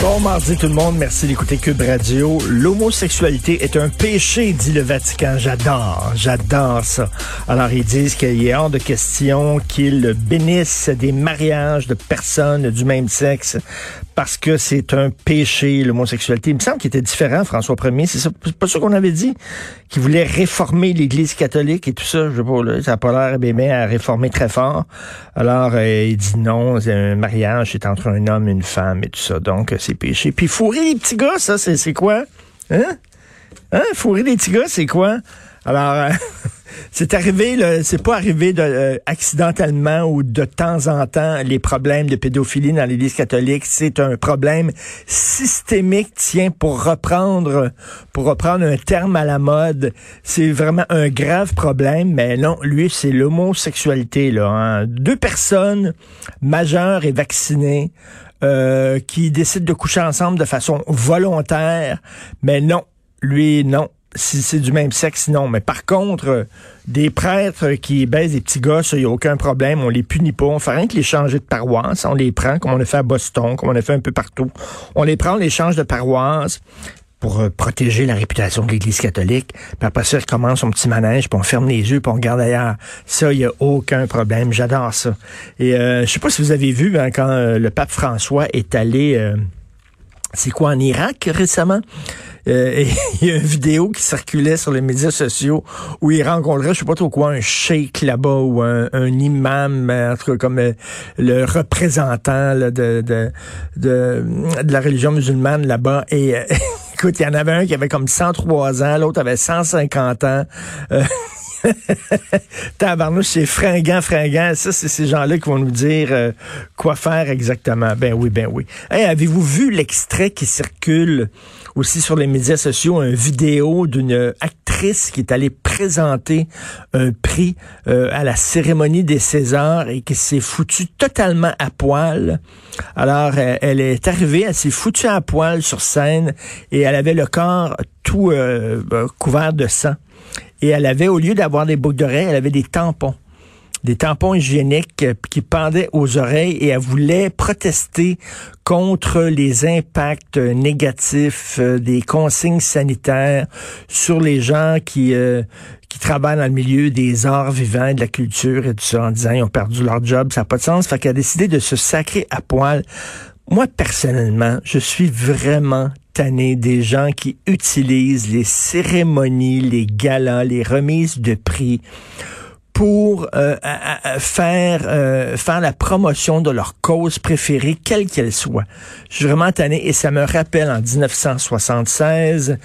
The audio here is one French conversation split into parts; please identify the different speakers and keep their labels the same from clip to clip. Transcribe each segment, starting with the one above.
Speaker 1: Bon mardi tout le monde, merci d'écouter Cube Radio. L'homosexualité est un péché, dit le Vatican. J'adore, j'adore ça. Alors ils disent qu'il est hors de question qu'ils bénissent des mariages de personnes du même sexe parce que c'est un péché, l'homosexualité. Il me semble qu'il était différent, François Ier. C'est pas ça qu'on avait dit? Qu'il voulait réformer l'Église catholique et tout ça. Je sais pas, là, ça n'a pas l'air bien à réformer très fort. Alors, euh, il dit non, un mariage, c'est entre un homme et une femme et tout ça. Donc, c'est péché. Puis fourrer les petits gars, ça, c'est quoi? Hein? Hein? Fourrer les petits gars, c'est quoi? Alors, euh, c'est arrivé, c'est pas arrivé euh, accidentellement ou de temps en temps les problèmes de pédophilie dans l'Église catholique. C'est un problème systémique, tiens, pour reprendre, pour reprendre un terme à la mode. C'est vraiment un grave problème, mais non, lui, c'est l'homosexualité. Là, hein. Deux personnes majeures et vaccinées. Euh, qui décident de coucher ensemble de façon volontaire, mais non, lui, non si c'est du même sexe, non. Mais par contre, euh, des prêtres qui baisent des petits gosses, il n'y a aucun problème. On les punit pas. On fait rien que les changer de paroisse. On les prend comme on a fait à Boston, comme on a fait un peu partout. On les prend, on les change de paroisse pour euh, protéger la réputation de l'Église catholique. Puis après ça, on recommence son petit manège, puis on ferme les yeux, puis on regarde ailleurs. Ça, il n'y a aucun problème. J'adore ça. Et euh, je sais pas si vous avez vu hein, quand le pape François est allé... c'est quoi, en Irak récemment? Euh, il y a une vidéo qui circulait sur les médias sociaux où il rencontrait, je sais pas trop quoi, un sheikh là-bas ou un, imam, en tout cas comme euh, le représentant de, la religion musulmane là-bas. Et euh, écoute, il y en avait un qui avait comme 103 ans, l'autre avait 150 ans. Tabarnouche, c'est fringant, fringant. Ça, c'est ces gens-là qui vont nous dire euh, quoi faire exactement. Ben oui, ben oui. Avez-vous vu l'extrait qui circule aussi sur les médias sociaux, une vidéo d'une actrice qui est allée présenter un prix euh, à la cérémonie des Césars et qui s'est foutue totalement à poil? Alors, elle est arrivée, elle s'est foutue à poil sur scène et elle avait le corps tout euh, couvert de sang. Et elle avait, au lieu d'avoir des boucles d'oreilles, elle avait des tampons des tampons hygiéniques euh, qui pendaient aux oreilles et elle voulait protester contre les impacts négatifs euh, des consignes sanitaires sur les gens qui euh, qui travaillent dans le milieu des arts vivants, de la culture et tout ça, en disant ils ont perdu leur job, ça n'a pas de sens. Fait qu'elle a décidé de se sacrer à poil. Moi, personnellement, je suis vraiment des gens qui utilisent les cérémonies, les galas, les remises de prix pour euh, faire euh, faire la promotion de leur cause préférée, quelle qu'elle soit. Je suis vraiment tanné et ça me rappelle en 1976,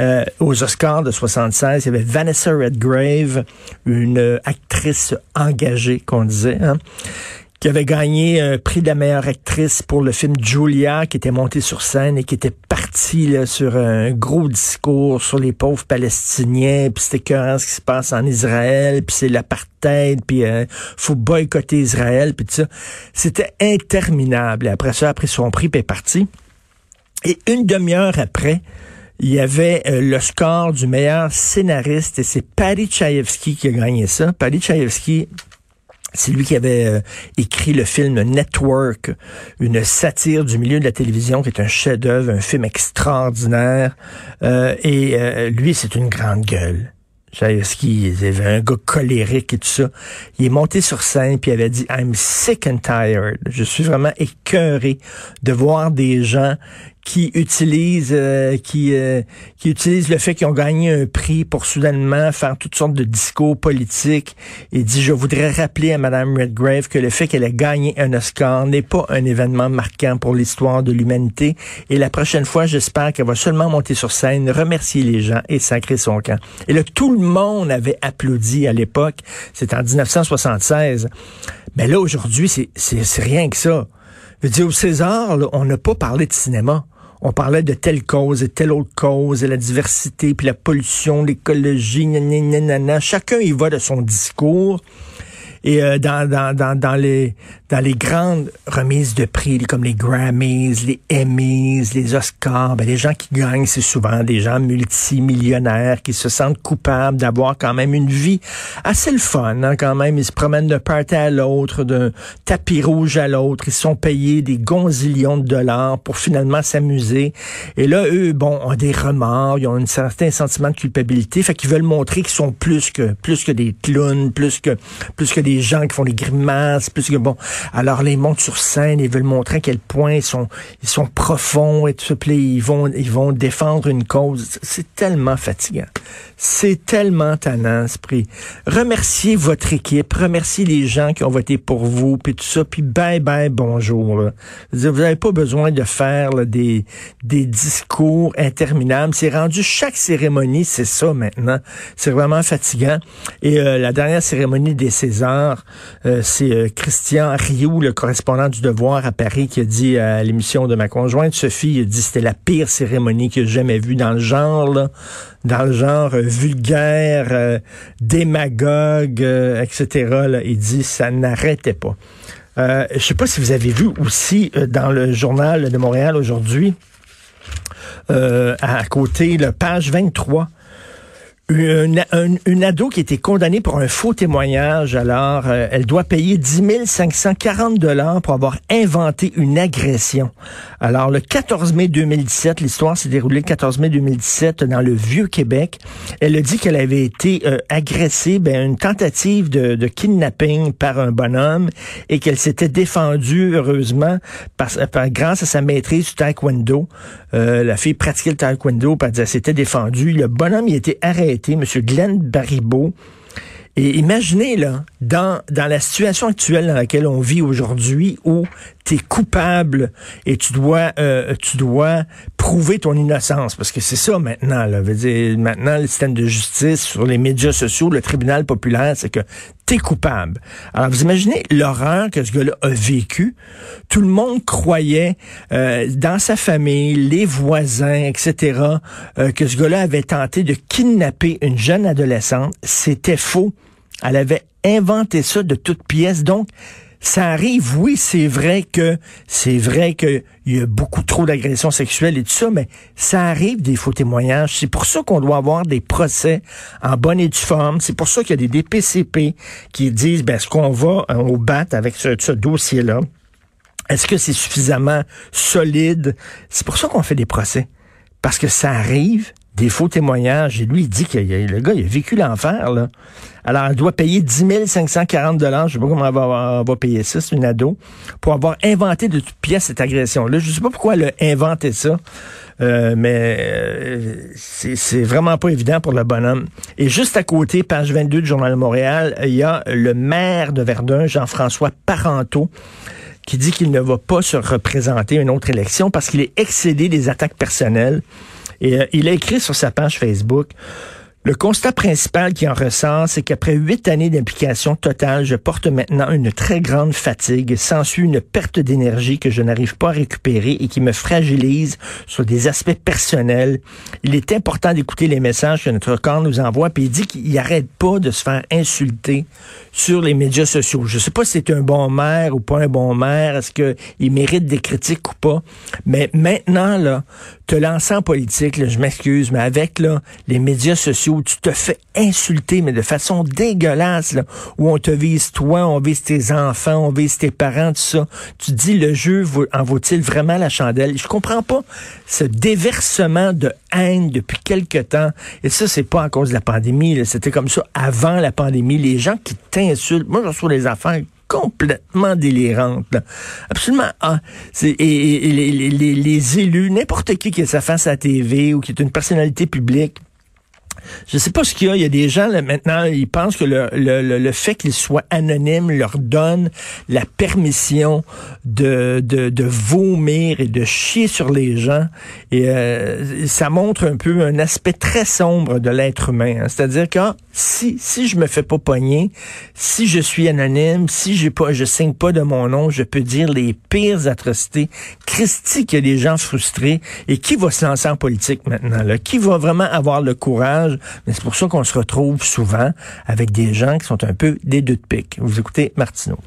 Speaker 1: euh, aux Oscars de 76, il y avait Vanessa Redgrave, une actrice engagée qu'on disait, hein, qui avait gagné un prix de la meilleure actrice pour le film Julia, qui était montée sur scène et qui était partie là, sur un gros discours sur les pauvres Palestiniens, puis c'était ce qui se passe en Israël, puis c'est l'apartheid, puis euh, faut boycotter Israël, puis tout ça. C'était interminable. Et après ça, après son prix, puis est parti. Et une demi-heure après, il y avait euh, le score du meilleur scénariste et c'est Patty Chayefsky qui a gagné ça. Patty Chayefsky, c'est lui qui avait euh, écrit le film Network, une satire du milieu de la télévision qui est un chef-d'œuvre, un film extraordinaire. Euh, et euh, lui, c'est une grande gueule. Il avait un gars colérique et tout ça. Il est monté sur scène puis il avait dit I'm sick and tired. Je suis vraiment écœuré de voir des gens qui utilisent euh, qui euh, qui utilisent le fait qu'ils ont gagné un prix pour soudainement faire toutes sortes de discours politiques et dit je voudrais rappeler à madame Redgrave que le fait qu'elle ait gagné un Oscar n'est pas un événement marquant pour l'histoire de l'humanité et la prochaine fois j'espère qu'elle va seulement monter sur scène remercier les gens et sacrer son camp. Et là tout le monde avait applaudi à l'époque, c'était en 1976. Mais là aujourd'hui c'est c'est rien que ça. Je veux dire, au César, on n'a pas parlé de cinéma on parlait de telle cause et telle autre cause, et la diversité, puis la pollution, l'écologie, nanana. Chacun y va de son discours. Et euh, dans, dans, dans, dans, les, dans les grandes remises de prix, comme les Grammys, les Emmys, les Oscars, ben, les gens qui gagnent, c'est souvent des gens multimillionnaires qui se sentent coupables d'avoir quand même une vie assez le fun. Hein, quand même, ils se promènent d'un party à l'autre, d'un tapis rouge à l'autre. Ils sont payés des gonzillions de dollars pour finalement s'amuser. Et là, eux, bon, ont des remords, ils ont un certain sentiment de culpabilité, fait qu'ils veulent montrer qu'ils sont plus que plus que des clowns, plus que plus que des des gens qui font des grimaces, plus que bon. Alors les montent sur scène, ils veulent montrer à quel point ils sont ils sont profonds et tout ça. Puis ils vont ils vont défendre une cause. C'est tellement fatigant. C'est tellement tannant, esprit. Remerciez votre équipe, remerciez les gens qui ont voté pour vous, puis tout ça, puis bye bye, bonjour. Vous n'avez pas besoin de faire des des discours interminables. C'est rendu chaque cérémonie, c'est ça maintenant. C'est vraiment fatigant. Et euh, la dernière cérémonie des Césars euh, c'est euh, Christian Rioux, le correspondant du Devoir à Paris, qui a dit à l'émission de ma conjointe Sophie, il a dit c'était la pire cérémonie que j'ai jamais vue dans le genre, dans le genre vulgaire, démagogue, etc. Il dit ça n'arrêtait pas. Euh, je sais pas si vous avez vu aussi dans le journal de Montréal aujourd'hui, à côté, la page 23, une, une, ado qui été condamnée pour un faux témoignage, alors euh, elle doit payer 10 540 dollars pour avoir inventé une agression. Alors le 14 mai 2017, l'histoire s'est déroulée le 14 mai 2017 dans le Vieux-Québec. Elle a dit qu'elle avait été euh, agressée, ben, une tentative de, de, kidnapping par un bonhomme et qu'elle s'était défendue heureusement par, par, grâce à sa maîtrise du taekwondo. Euh, la fille pratiquait le taekwondo, elle s'était défendue. Le bonhomme il a été arrêté M. Glenn Baribeau. Et imaginez, là, dans, dans la situation actuelle dans laquelle on vit aujourd'hui, où tu es coupable et tu dois, euh, tu dois prouver ton innocence, parce que c'est ça maintenant, là. Veut dire, maintenant, le système de justice, sur les médias sociaux, le tribunal populaire, c'est que tu es coupable. Alors, vous imaginez l'horreur que ce gars-là a vécu. Tout le monde croyait, euh, dans sa famille, les voisins, etc., euh, que ce gars-là avait tenté de kidnapper une jeune adolescente. C'était faux. Elle avait inventé ça de toutes pièces. Donc, ça arrive, oui, c'est vrai que c'est vrai qu'il y a beaucoup trop d'agressions sexuelles et tout ça, mais ça arrive des faux témoignages. C'est pour ça qu'on doit avoir des procès en bonne et due forme. C'est pour ça qu'il y a des DPCP qui disent, ben, est-ce qu'on va euh, au bat avec ce dossier-là? Est-ce que c'est suffisamment solide? C'est pour ça qu'on fait des procès. Parce que ça arrive, des faux témoignages. Et lui, il dit que le gars, il a vécu l'enfer, là. Alors, elle doit payer 10 540 dollars. Je sais pas comment elle va, payer ça, c'est une ado, pour avoir inventé de toutes pièces cette agression-là. Je sais pas pourquoi elle a inventé ça. Euh, mais euh, c'est vraiment pas évident pour le bonhomme. Et juste à côté, page 22 du Journal de Montréal, il y a le maire de Verdun, Jean-François Parenteau, qui dit qu'il ne va pas se représenter une autre élection parce qu'il est excédé des attaques personnelles. Et euh, il a écrit sur sa page Facebook, le constat principal qui en ressort, c'est qu'après huit années d'implication totale, je porte maintenant une très grande fatigue, s'ensuit une perte d'énergie que je n'arrive pas à récupérer et qui me fragilise sur des aspects personnels. Il est important d'écouter les messages que notre corps nous envoie, puis il dit qu'il n'arrête pas de se faire insulter sur les médias sociaux. Je sais pas si c'est un bon maire ou pas un bon maire, est-ce qu'il mérite des critiques ou pas, mais maintenant, là, te lancer en politique, je m'excuse, mais avec là, les médias sociaux, tu te fais insulter, mais de façon dégueulasse, là, où on te vise toi, on vise tes enfants, on vise tes parents, tout ça. Tu dis, le jeu en vaut-il vraiment la chandelle? Je comprends pas ce déversement de haine depuis quelque temps. Et ça, c'est pas à cause de la pandémie. C'était comme ça avant la pandémie. Les gens qui t'insultent, moi, je reçois les affaires complètement délirante. Absolument. Ah, et, les, les, élus, n'importe qui qui a sa face à la TV ou qui est une personnalité publique, Je sais pas ce qu'il y a. Il y a des gens là, maintenant, ils pensent que le, le, le fait qu'ils soient anonymes leur donne la permission de, de, de, vomir et de chier sur les gens. Et euh, ça montre un peu un aspect très sombre de l'être humain. Hein. C'est-à-dire que ah, si si je me fais pas pogner, si je suis anonyme, si j'ai pas, je signe pas de mon nom, je peux dire les pires atrocités. Christy, qu'il y a des gens frustrés et qui va se lancer en politique maintenant là? Qui va vraiment avoir le courage mais c'est pour ça qu'on se retrouve souvent avec des gens qui sont un peu des deux de pique. Vous écoutez Martineau.